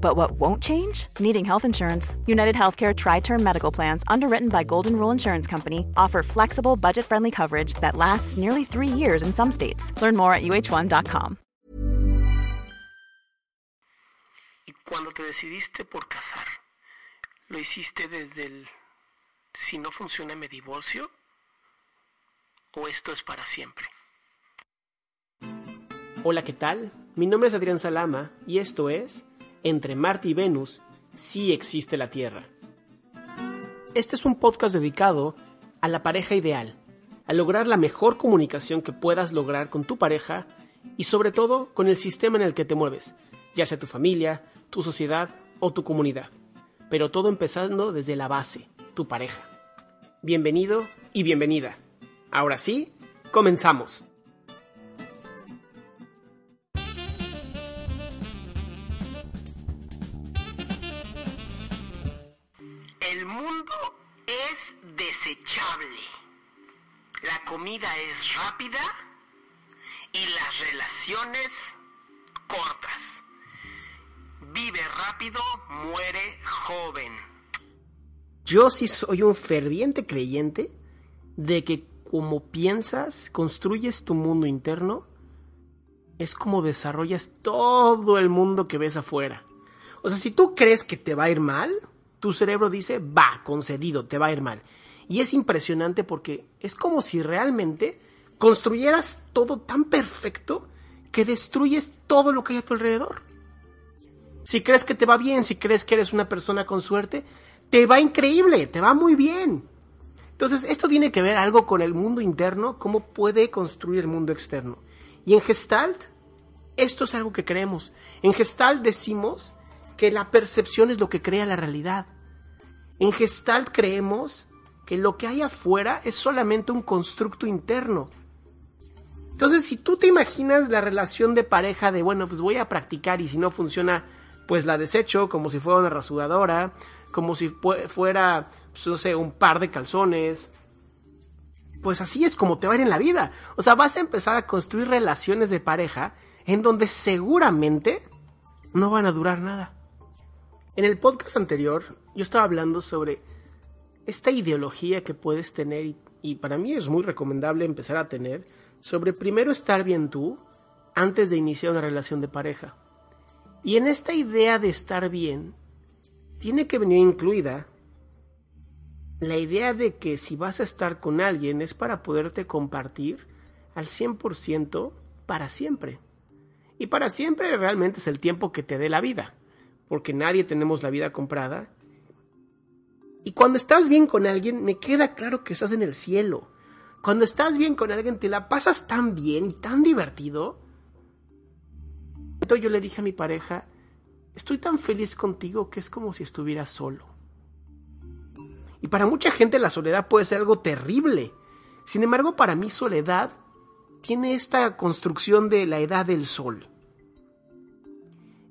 But what won't change? Needing health insurance. United Healthcare Tri Term Medical Plans, underwritten by Golden Rule Insurance Company, offer flexible, budget friendly coverage that lasts nearly three years in some states. Learn more at uh1.com. Y cuando te decidiste por casar, ¿lo hiciste desde el si no funciona me divorcio? ¿O esto es para siempre? Hola, ¿qué tal? Mi nombre es Adrián Salama y esto es Entre Marte y Venus, sí existe la Tierra. Este es un podcast dedicado a la pareja ideal, a lograr la mejor comunicación que puedas lograr con tu pareja y sobre todo con el sistema en el que te mueves, ya sea tu familia, tu sociedad o tu comunidad. Pero todo empezando desde la base, tu pareja. Bienvenido y bienvenida. Ahora sí, comenzamos. Comida es rápida y las relaciones cortas. Vive rápido, muere joven. Yo sí soy un ferviente creyente de que como piensas, construyes tu mundo interno, es como desarrollas todo el mundo que ves afuera. O sea, si tú crees que te va a ir mal, tu cerebro dice, va, concedido, te va a ir mal. Y es impresionante porque es como si realmente construyeras todo tan perfecto que destruyes todo lo que hay a tu alrededor. Si crees que te va bien, si crees que eres una persona con suerte, te va increíble, te va muy bien. Entonces, esto tiene que ver algo con el mundo interno, cómo puede construir el mundo externo. Y en Gestalt, esto es algo que creemos. En Gestalt decimos que la percepción es lo que crea la realidad. En Gestalt creemos que lo que hay afuera es solamente un constructo interno. Entonces, si tú te imaginas la relación de pareja de, bueno, pues voy a practicar y si no funciona, pues la desecho como si fuera una rasuradora, como si fuera, pues, no sé, un par de calzones. Pues así es como te va a ir en la vida. O sea, vas a empezar a construir relaciones de pareja en donde seguramente no van a durar nada. En el podcast anterior yo estaba hablando sobre esta ideología que puedes tener y, para mí es muy recomendable empezar a tener sobre primero estar bien tú antes de iniciar una relación de pareja. Y en esta idea de estar bien tiene que venir incluida la idea de que si vas a estar con alguien es para poderte compartir al 100% para siempre. Y para siempre realmente es el tiempo que te dé la vida porque nadie tenemos la vida comprada. Y cuando estás bien con alguien, me queda claro que estás en el cielo. Cuando estás bien con alguien, te la pasas tan bien y tan divertido. Entonces yo le dije a mi pareja, estoy tan feliz contigo que es como si estuvieras solo. Y para mucha gente la soledad puede ser algo terrible. Sin embargo, para mí soledad tiene esta construcción de la edad del sol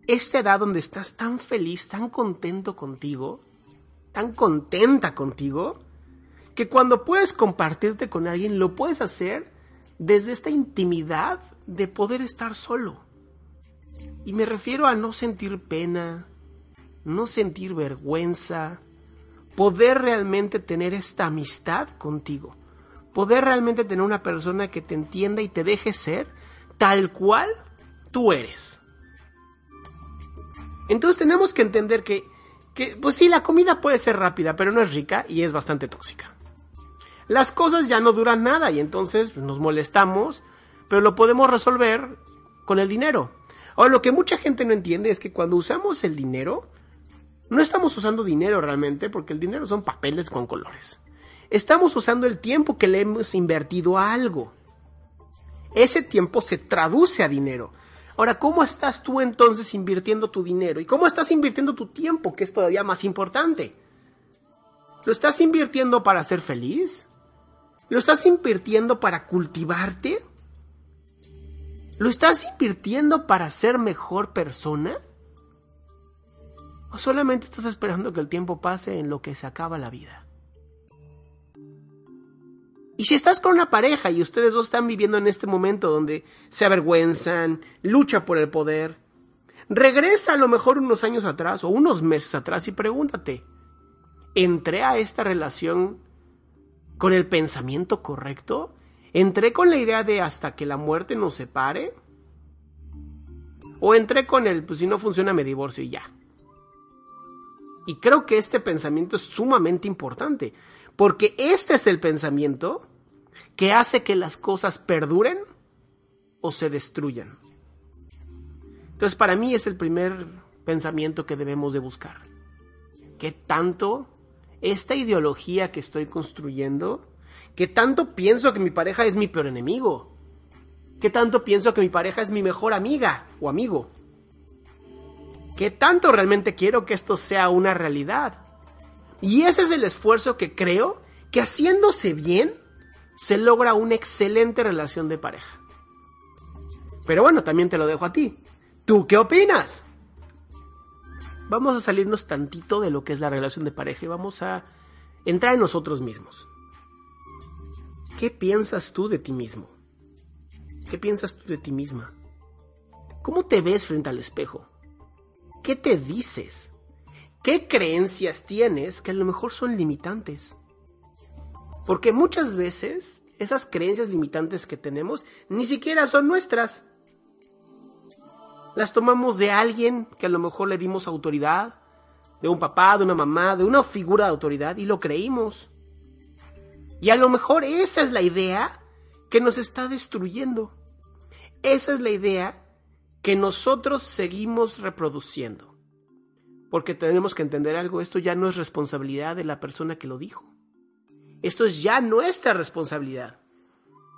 esta edad donde estás tan feliz, tan contento contigo, tan contenta contigo, que cuando puedes compartirte con alguien, lo puedes hacer desde esta intimidad de poder estar solo. Y me refiero a no sentir pena, no sentir vergüenza, poder realmente tener esta amistad contigo, poder realmente tener una persona que te entienda y te deje ser tal cual tú eres. Entonces tenemos que entender que, pues sí, la comida puede ser rápida, pero no es rica y es bastante tóxica. Las cosas ya no duran nada y entonces nos molestamos, pero lo podemos resolver con el dinero. Ahora, lo que mucha gente no entiende es que cuando usamos el dinero, no estamos usando dinero realmente, porque el dinero son papeles con colores. Estamos usando el tiempo que le hemos invertido a algo. Ese tiempo se traduce a dinero. Ahora, ¿cómo estás tú entonces invirtiendo tu dinero? ¿Y cómo estás invirtiendo tu tiempo, que es todavía más importante? ¿Lo estás invirtiendo para ser feliz? ¿Lo estás invirtiendo para cultivarte? ¿Lo estás invirtiendo para ser mejor persona? ¿O solamente estás esperando que el tiempo pase en lo que se acaba la vida? Y si estás con una pareja y ustedes dos están viviendo en este momento donde se avergüenzan, lucha por el poder, regresa a lo mejor unos años atrás o unos meses atrás y pregúntate, ¿entré a esta relación con el pensamiento correcto? ¿Entré con la idea de hasta que la muerte nos separe? ¿O entré con el, pues si no funciona me divorcio y ya? Y creo que este pensamiento es sumamente importante, porque este es el pensamiento que hace que las cosas perduren o se destruyan. Entonces para mí es el primer pensamiento que debemos de buscar. ¿Qué tanto esta ideología que estoy construyendo, qué tanto pienso que mi pareja es mi peor enemigo? ¿Qué tanto pienso que mi pareja es mi mejor amiga o amigo? ¿Qué tanto realmente quiero que esto sea una realidad? Y ese es el esfuerzo que creo que haciéndose bien se logra una excelente relación de pareja. Pero bueno, también te lo dejo a ti. ¿Tú qué opinas? Vamos a salirnos tantito de lo que es la relación de pareja y vamos a entrar en nosotros mismos. ¿Qué piensas tú de ti mismo? ¿Qué piensas tú de ti misma? ¿Cómo te ves frente al espejo? ¿Qué te dices? ¿Qué creencias tienes que a lo mejor son limitantes? Porque muchas veces esas creencias limitantes que tenemos ni siquiera son nuestras. Las tomamos de alguien que a lo mejor le dimos autoridad, de un papá, de una mamá, de una figura de autoridad y lo creímos. Y a lo mejor esa es la idea que nos está destruyendo. Esa es la idea que nosotros seguimos reproduciendo. Porque tenemos que entender algo, esto ya no es responsabilidad de la persona que lo dijo. Esto es ya nuestra responsabilidad.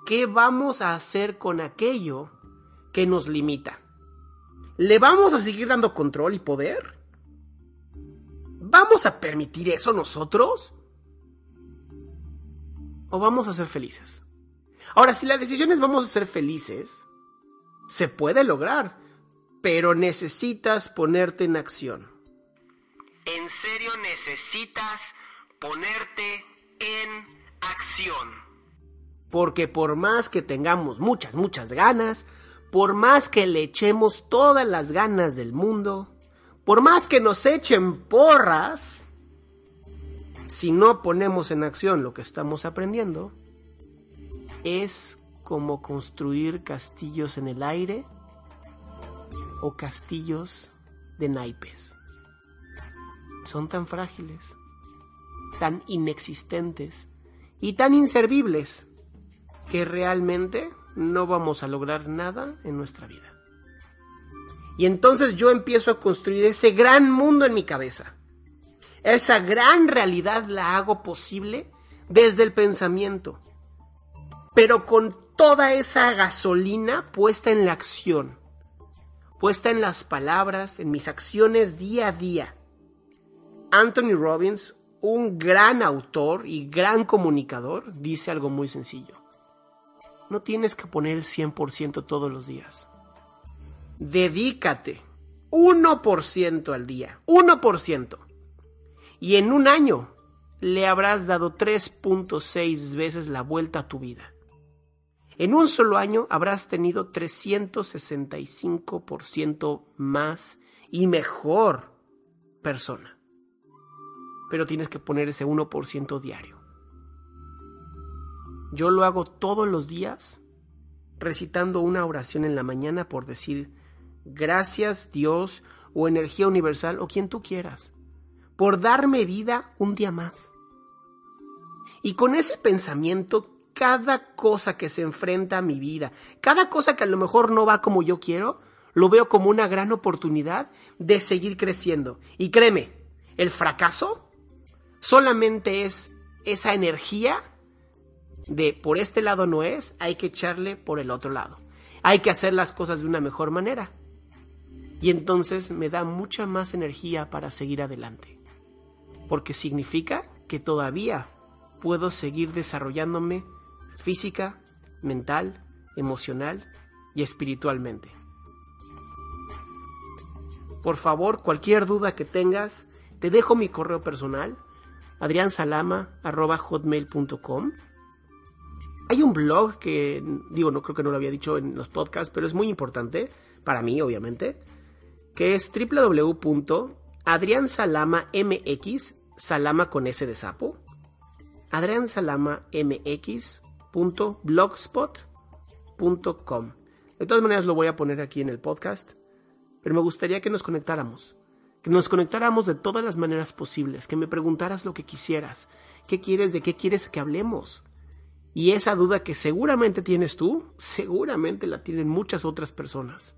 ¿Qué vamos a hacer con aquello que nos limita? ¿Le vamos a seguir dando control y poder? ¿Vamos a permitir eso nosotros? ¿O vamos a ser felices? Ahora, si la decisión es vamos a ser felices, se puede lograr, pero necesitas ponerte en acción. En serio necesitas ponerte en acción. Porque por más que tengamos muchas, muchas ganas, por más que le echemos todas las ganas del mundo, por más que nos echen porras, si no ponemos en acción lo que estamos aprendiendo, es como construir castillos en el aire o castillos de naipes. Son tan frágiles, tan inexistentes y tan inservibles que realmente no vamos a lograr nada en nuestra vida. Y entonces yo empiezo a construir ese gran mundo en mi cabeza. Esa gran realidad la hago posible desde el pensamiento, pero con toda esa gasolina puesta en la acción, puesta en las palabras, en mis acciones día a día. Anthony Robbins, un gran autor y gran comunicador, dice algo muy sencillo. No tienes que poner el 100% todos los días. Dedícate 1% al día, 1%. Y en un año le habrás dado 3.6 veces la vuelta a tu vida. En un solo año habrás tenido 365% más y mejor persona. Pero tienes que poner ese 1% diario. Yo lo hago todos los días recitando una oración en la mañana por decir gracias Dios o energía universal o quien tú quieras por darme vida un día más. Y con ese pensamiento cada cosa que se enfrenta a mi vida, cada cosa que a lo mejor no va como yo quiero, lo veo como una gran oportunidad de seguir creciendo. Y créeme, el fracaso solamente es esa energía de por este lado no es, hay que echarle por el otro lado. Hay que hacer las cosas de una mejor manera. Y entonces me da mucha más energía para seguir adelante. Porque significa que todavía puedo seguir desarrollándome física, mental, emocional y espiritualmente. Por favor, cualquier duda que tengas, te dejo mi correo personal, adriansalama.hotmail.com. Hay un blog que, digo, no creo que no lo había dicho en los podcasts, pero es muy importante, para mí obviamente, que es www.adriansalamamx, salama con S de sapo, adriansalamamx.blogspot.com. De todas maneras lo voy a poner aquí en el podcast, pero me gustaría que nos conectáramos, que nos conectáramos de todas las maneras posibles, que me preguntaras lo que quisieras, qué quieres, de qué quieres que hablemos. Y esa duda que seguramente tienes tú, seguramente la tienen muchas otras personas.